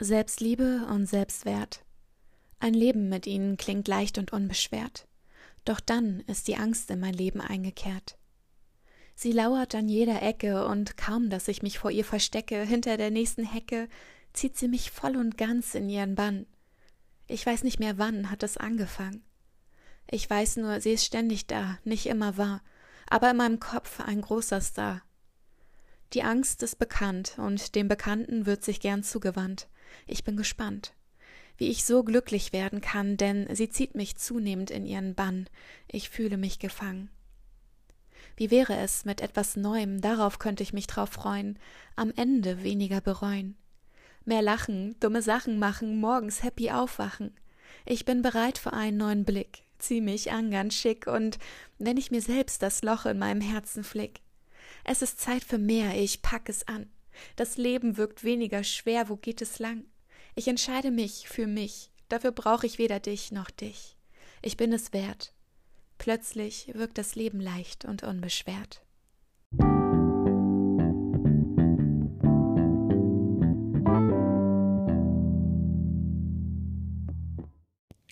Selbstliebe und Selbstwert. Ein Leben mit ihnen klingt leicht und unbeschwert. Doch dann ist die Angst in mein Leben eingekehrt. Sie lauert an jeder Ecke und kaum, dass ich mich vor ihr verstecke, hinter der nächsten Hecke, zieht sie mich voll und ganz in ihren Bann. Ich weiß nicht mehr wann hat es angefangen. Ich weiß nur, sie ist ständig da, nicht immer wahr, aber in meinem Kopf ein großer Star. Die Angst ist bekannt und dem Bekannten wird sich gern zugewandt. Ich bin gespannt, wie ich so glücklich werden kann, denn sie zieht mich zunehmend in ihren Bann. Ich fühle mich gefangen. Wie wäre es mit etwas Neuem, darauf könnte ich mich drauf freuen, am Ende weniger bereuen. Mehr lachen, dumme Sachen machen, morgens happy aufwachen. Ich bin bereit für einen neuen Blick, zieh mich an ganz schick und wenn ich mir selbst das Loch in meinem Herzen flick. Es ist Zeit für mehr, ich pack es an. Das Leben wirkt weniger schwer, wo geht es lang? Ich entscheide mich für mich, dafür brauche ich weder dich noch dich. Ich bin es wert. Plötzlich wirkt das Leben leicht und unbeschwert.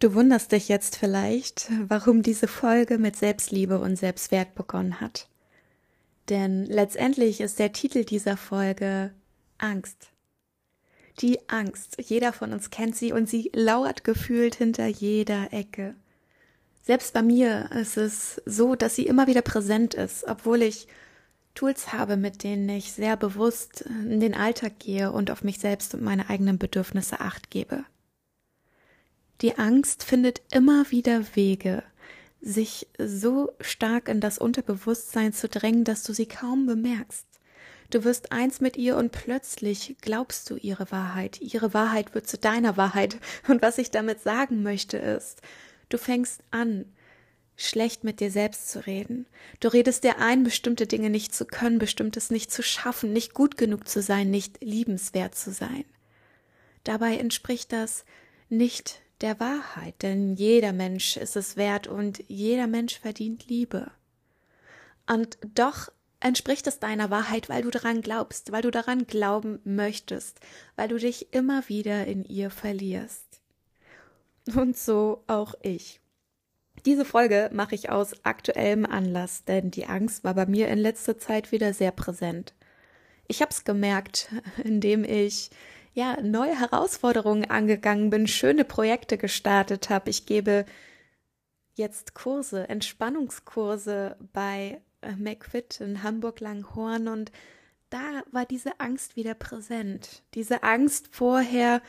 Du wunderst dich jetzt vielleicht, warum diese Folge mit Selbstliebe und Selbstwert begonnen hat. Denn letztendlich ist der Titel dieser Folge Angst. Die Angst. Jeder von uns kennt sie und sie lauert gefühlt hinter jeder Ecke. Selbst bei mir ist es so, dass sie immer wieder präsent ist, obwohl ich Tools habe, mit denen ich sehr bewusst in den Alltag gehe und auf mich selbst und meine eigenen Bedürfnisse acht gebe. Die Angst findet immer wieder Wege, sich so stark in das Unterbewusstsein zu drängen, dass du sie kaum bemerkst. Du wirst eins mit ihr und plötzlich glaubst du ihre Wahrheit. Ihre Wahrheit wird zu deiner Wahrheit. Und was ich damit sagen möchte ist, du fängst an, schlecht mit dir selbst zu reden. Du redest dir ein, bestimmte Dinge nicht zu können, bestimmtes nicht zu schaffen, nicht gut genug zu sein, nicht liebenswert zu sein. Dabei entspricht das nicht der Wahrheit, denn jeder Mensch ist es wert und jeder Mensch verdient Liebe. Und doch entspricht es deiner Wahrheit, weil du daran glaubst, weil du daran glauben möchtest, weil du dich immer wieder in ihr verlierst. Und so auch ich. Diese Folge mache ich aus aktuellem Anlass, denn die Angst war bei mir in letzter Zeit wieder sehr präsent. Ich habe es gemerkt, indem ich ja, neue Herausforderungen angegangen bin, schöne Projekte gestartet habe. Ich gebe jetzt Kurse, Entspannungskurse bei äh, McFit in Hamburg-Langhorn und da war diese Angst wieder präsent. Diese Angst vorher,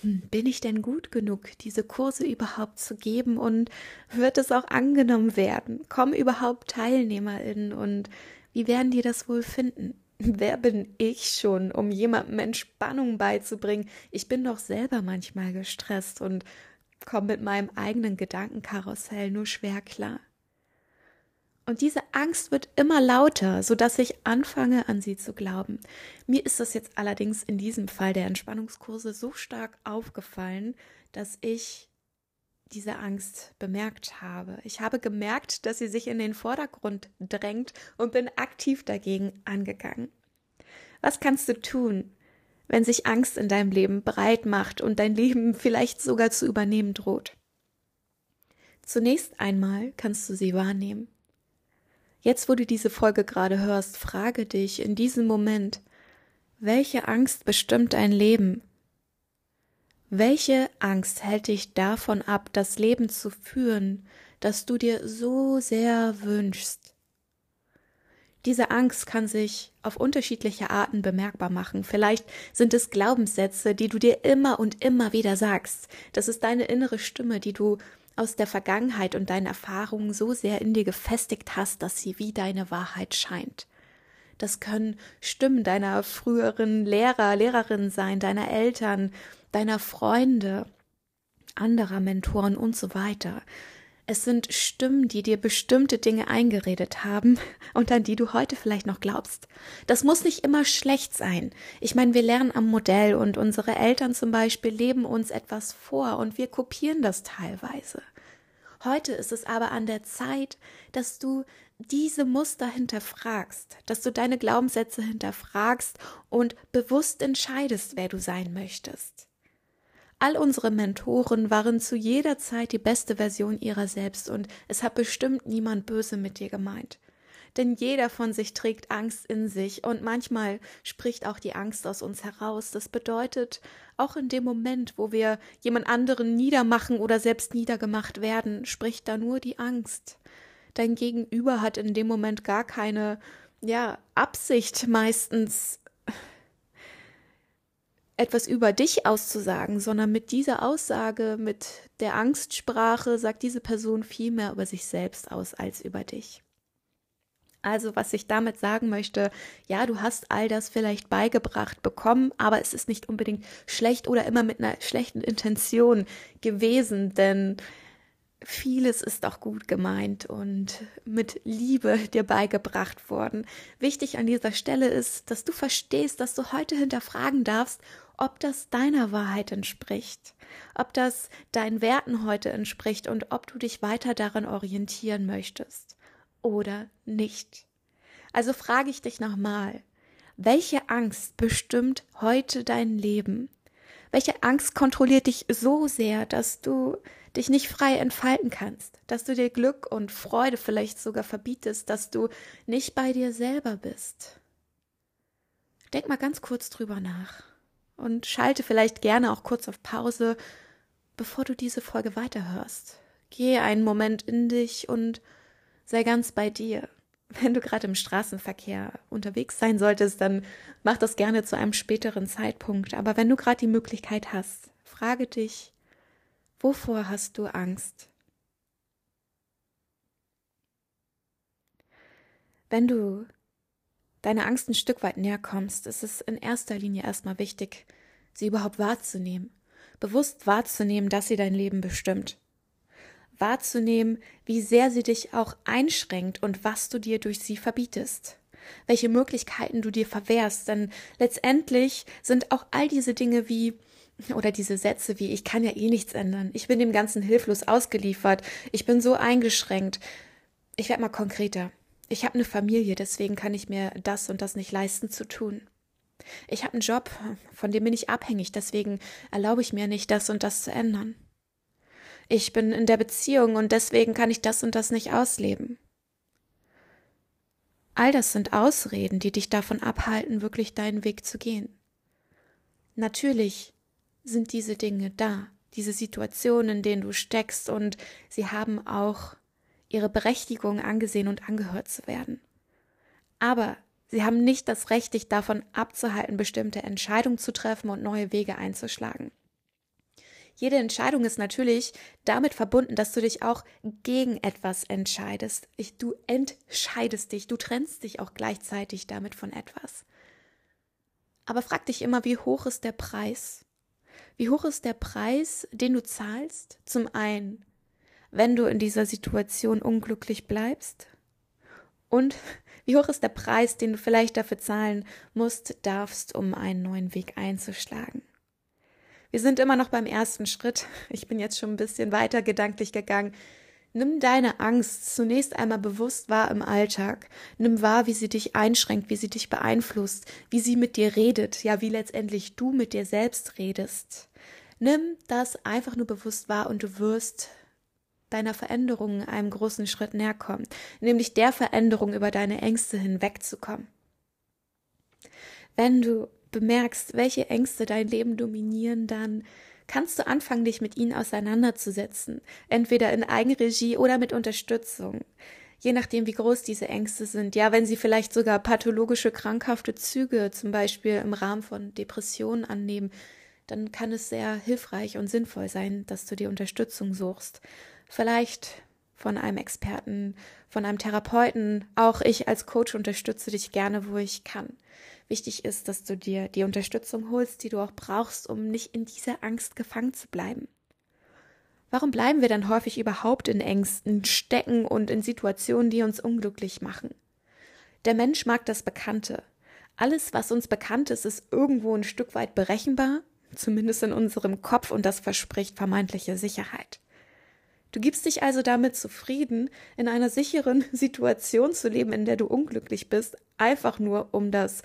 hm, bin ich denn gut genug, diese Kurse überhaupt zu geben und wird es auch angenommen werden? Kommen überhaupt TeilnehmerInnen und wie werden die das wohl finden? Wer bin ich schon, um jemandem Entspannung beizubringen? Ich bin doch selber manchmal gestresst und komme mit meinem eigenen Gedankenkarussell nur schwer klar. Und diese Angst wird immer lauter, so dass ich anfange, an sie zu glauben. Mir ist das jetzt allerdings in diesem Fall der Entspannungskurse so stark aufgefallen, dass ich diese Angst bemerkt habe. Ich habe gemerkt, dass sie sich in den Vordergrund drängt und bin aktiv dagegen angegangen. Was kannst du tun, wenn sich Angst in deinem Leben breit macht und dein Leben vielleicht sogar zu übernehmen droht? Zunächst einmal kannst du sie wahrnehmen. Jetzt, wo du diese Folge gerade hörst, frage dich in diesem Moment, welche Angst bestimmt dein Leben? Welche Angst hält dich davon ab, das Leben zu führen, das du dir so sehr wünschst? Diese Angst kann sich auf unterschiedliche Arten bemerkbar machen. Vielleicht sind es Glaubenssätze, die du dir immer und immer wieder sagst. Das ist deine innere Stimme, die du aus der Vergangenheit und deinen Erfahrungen so sehr in dir gefestigt hast, dass sie wie deine Wahrheit scheint. Das können Stimmen deiner früheren Lehrer, Lehrerinnen sein, deiner Eltern, deiner Freunde, anderer Mentoren und so weiter. Es sind Stimmen, die dir bestimmte Dinge eingeredet haben und an die du heute vielleicht noch glaubst. Das muss nicht immer schlecht sein. Ich meine, wir lernen am Modell und unsere Eltern zum Beispiel leben uns etwas vor und wir kopieren das teilweise. Heute ist es aber an der Zeit, dass du diese Muster hinterfragst, dass du deine Glaubenssätze hinterfragst und bewusst entscheidest, wer du sein möchtest. All unsere Mentoren waren zu jeder Zeit die beste Version ihrer selbst und es hat bestimmt niemand böse mit dir gemeint. Denn jeder von sich trägt Angst in sich und manchmal spricht auch die Angst aus uns heraus. Das bedeutet, auch in dem Moment, wo wir jemand anderen niedermachen oder selbst niedergemacht werden, spricht da nur die Angst. Dein Gegenüber hat in dem Moment gar keine, ja, Absicht meistens etwas über dich auszusagen, sondern mit dieser Aussage, mit der Angstsprache sagt diese Person viel mehr über sich selbst aus als über dich. Also was ich damit sagen möchte, ja, du hast all das vielleicht beigebracht bekommen, aber es ist nicht unbedingt schlecht oder immer mit einer schlechten Intention gewesen, denn vieles ist auch gut gemeint und mit Liebe dir beigebracht worden. Wichtig an dieser Stelle ist, dass du verstehst, dass du heute hinterfragen darfst, ob das deiner Wahrheit entspricht, ob das deinen Werten heute entspricht und ob du dich weiter daran orientieren möchtest oder nicht. Also frage ich dich nochmal, welche Angst bestimmt heute dein Leben? Welche Angst kontrolliert dich so sehr, dass du dich nicht frei entfalten kannst, dass du dir Glück und Freude vielleicht sogar verbietest, dass du nicht bei dir selber bist? Denk mal ganz kurz drüber nach und schalte vielleicht gerne auch kurz auf Pause, bevor du diese Folge weiterhörst. Gehe einen Moment in dich und sei ganz bei dir. Wenn du gerade im Straßenverkehr unterwegs sein solltest, dann mach das gerne zu einem späteren Zeitpunkt. Aber wenn du gerade die Möglichkeit hast, frage dich, wovor hast du Angst? Wenn du deiner Angst ein Stück weit näher kommst, ist es in erster Linie erstmal wichtig, sie überhaupt wahrzunehmen, bewusst wahrzunehmen, dass sie dein Leben bestimmt wahrzunehmen, wie sehr sie dich auch einschränkt und was du dir durch sie verbietest, welche Möglichkeiten du dir verwehrst, denn letztendlich sind auch all diese Dinge wie oder diese Sätze wie ich kann ja eh nichts ändern, ich bin dem Ganzen hilflos ausgeliefert, ich bin so eingeschränkt. Ich werde mal konkreter. Ich habe eine Familie, deswegen kann ich mir das und das nicht leisten zu tun. Ich habe einen Job, von dem bin ich abhängig, deswegen erlaube ich mir nicht, das und das zu ändern ich bin in der Beziehung und deswegen kann ich das und das nicht ausleben. All das sind Ausreden, die dich davon abhalten, wirklich deinen Weg zu gehen. Natürlich sind diese Dinge da, diese Situationen, in denen du steckst, und sie haben auch ihre Berechtigung angesehen und angehört zu werden. Aber sie haben nicht das Recht, dich davon abzuhalten, bestimmte Entscheidungen zu treffen und neue Wege einzuschlagen jede Entscheidung ist natürlich damit verbunden, dass du dich auch gegen etwas entscheidest. Ich, du entscheidest dich, du trennst dich auch gleichzeitig damit von etwas. Aber frag dich immer, wie hoch ist der Preis? Wie hoch ist der Preis, den du zahlst? Zum einen, wenn du in dieser Situation unglücklich bleibst. Und wie hoch ist der Preis, den du vielleicht dafür zahlen musst, darfst, um einen neuen Weg einzuschlagen? Wir sind immer noch beim ersten Schritt. Ich bin jetzt schon ein bisschen weiter gedanklich gegangen. Nimm deine Angst zunächst einmal bewusst wahr im Alltag. Nimm wahr, wie sie dich einschränkt, wie sie dich beeinflusst, wie sie mit dir redet, ja, wie letztendlich du mit dir selbst redest. Nimm das einfach nur bewusst wahr und du wirst deiner Veränderung einem großen Schritt näher kommen, nämlich der Veränderung über deine Ängste hinwegzukommen. Wenn du bemerkst, welche Ängste dein Leben dominieren, dann kannst du anfangen, dich mit ihnen auseinanderzusetzen, entweder in Eigenregie oder mit Unterstützung. Je nachdem, wie groß diese Ängste sind. Ja, wenn sie vielleicht sogar pathologische, krankhafte Züge, zum Beispiel im Rahmen von Depressionen annehmen, dann kann es sehr hilfreich und sinnvoll sein, dass du dir Unterstützung suchst. Vielleicht von einem Experten, von einem Therapeuten. Auch ich als Coach unterstütze dich gerne, wo ich kann. Wichtig ist, dass du dir die Unterstützung holst, die du auch brauchst, um nicht in dieser Angst gefangen zu bleiben. Warum bleiben wir dann häufig überhaupt in Ängsten stecken und in Situationen, die uns unglücklich machen? Der Mensch mag das Bekannte. Alles, was uns bekannt ist, ist irgendwo ein Stück weit berechenbar, zumindest in unserem Kopf, und das verspricht vermeintliche Sicherheit. Du gibst dich also damit zufrieden, in einer sicheren Situation zu leben, in der du unglücklich bist, einfach nur um das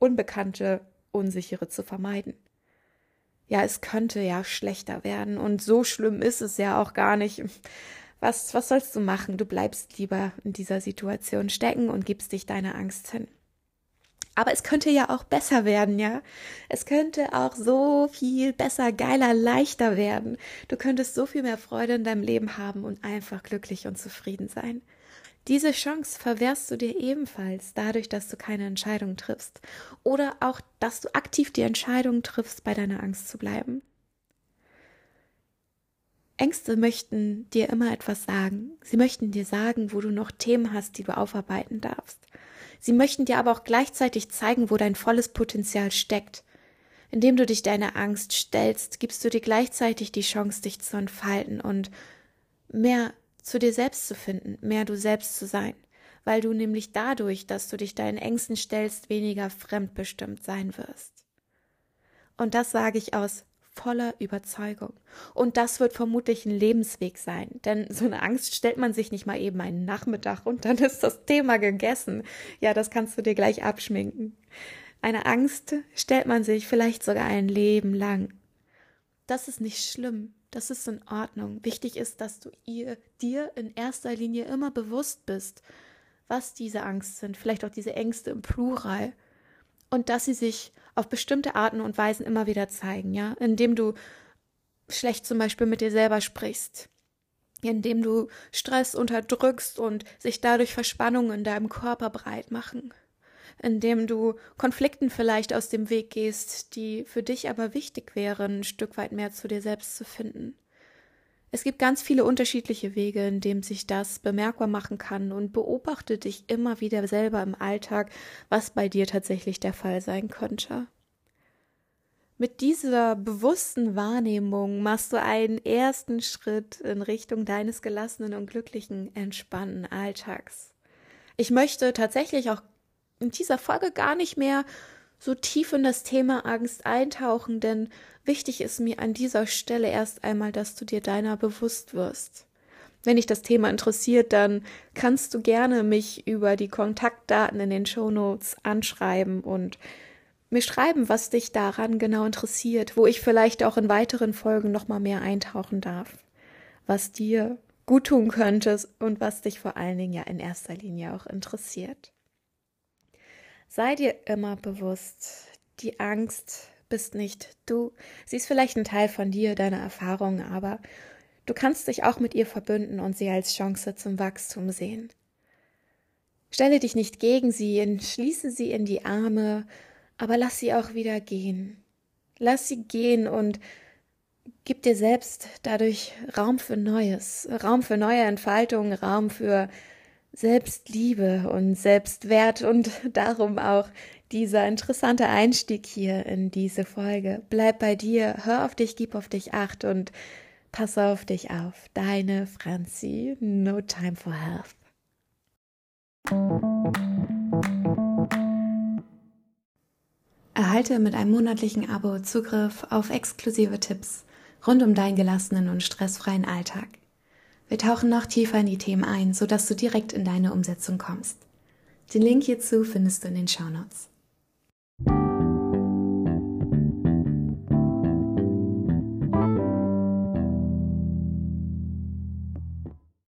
Unbekannte, Unsichere zu vermeiden. ja, es könnte ja schlechter werden und so schlimm ist es ja auch gar nicht. Was, was sollst du machen? Du bleibst lieber in dieser Situation stecken und gibst dich deiner Angst hin. Aber es könnte ja auch besser werden, ja? Es könnte auch so viel besser, geiler, leichter werden. Du könntest so viel mehr Freude in deinem Leben haben und einfach glücklich und zufrieden sein. Diese Chance verwehrst du dir ebenfalls dadurch, dass du keine Entscheidung triffst oder auch, dass du aktiv die Entscheidung triffst, bei deiner Angst zu bleiben. Ängste möchten dir immer etwas sagen. Sie möchten dir sagen, wo du noch Themen hast, die du aufarbeiten darfst. Sie möchten dir aber auch gleichzeitig zeigen, wo dein volles Potenzial steckt. Indem du dich deiner Angst stellst, gibst du dir gleichzeitig die Chance, dich zu entfalten und mehr zu dir selbst zu finden, mehr du selbst zu sein, weil du nämlich dadurch, dass du dich deinen Ängsten stellst, weniger fremdbestimmt sein wirst. Und das sage ich aus voller Überzeugung. Und das wird vermutlich ein Lebensweg sein, denn so eine Angst stellt man sich nicht mal eben einen Nachmittag und dann ist das Thema gegessen. Ja, das kannst du dir gleich abschminken. Eine Angst stellt man sich vielleicht sogar ein Leben lang. Das ist nicht schlimm, das ist in Ordnung. Wichtig ist, dass du ihr, dir in erster Linie immer bewusst bist, was diese Angst sind, vielleicht auch diese Ängste im Plural. Und dass sie sich auf bestimmte Arten und Weisen immer wieder zeigen, ja, indem du schlecht zum Beispiel mit dir selber sprichst, indem du Stress unterdrückst und sich dadurch Verspannungen in deinem Körper breit machen, indem du Konflikten vielleicht aus dem Weg gehst, die für dich aber wichtig wären, ein Stück weit mehr zu dir selbst zu finden. Es gibt ganz viele unterschiedliche Wege, in denen sich das bemerkbar machen kann und beobachte dich immer wieder selber im Alltag, was bei dir tatsächlich der Fall sein könnte. Mit dieser bewussten Wahrnehmung machst du einen ersten Schritt in Richtung deines gelassenen und glücklichen, entspannten Alltags. Ich möchte tatsächlich auch in dieser Folge gar nicht mehr so tief in das Thema Angst eintauchen, denn wichtig ist mir an dieser Stelle erst einmal, dass du dir deiner bewusst wirst. Wenn dich das Thema interessiert, dann kannst du gerne mich über die Kontaktdaten in den Show Notes anschreiben und mir schreiben, was dich daran genau interessiert, wo ich vielleicht auch in weiteren Folgen noch mal mehr eintauchen darf, was dir gut tun könntest und was dich vor allen Dingen ja in erster Linie auch interessiert. Sei dir immer bewusst, die Angst bist nicht du. Sie ist vielleicht ein Teil von dir, deiner Erfahrungen, aber du kannst dich auch mit ihr verbünden und sie als Chance zum Wachstum sehen. Stelle dich nicht gegen sie, schließe sie in die Arme, aber lass sie auch wieder gehen. Lass sie gehen und gib dir selbst dadurch Raum für Neues, Raum für neue Entfaltung, Raum für Selbstliebe und Selbstwert und darum auch dieser interessante Einstieg hier in diese Folge. Bleib bei dir, hör auf dich, gib auf dich acht und pass auf dich auf. Deine Franzi, no time for health. Erhalte mit einem monatlichen Abo Zugriff auf exklusive Tipps rund um deinen gelassenen und stressfreien Alltag. Wir tauchen noch tiefer in die Themen ein, sodass du direkt in deine Umsetzung kommst. Den Link hierzu findest du in den Shownotes.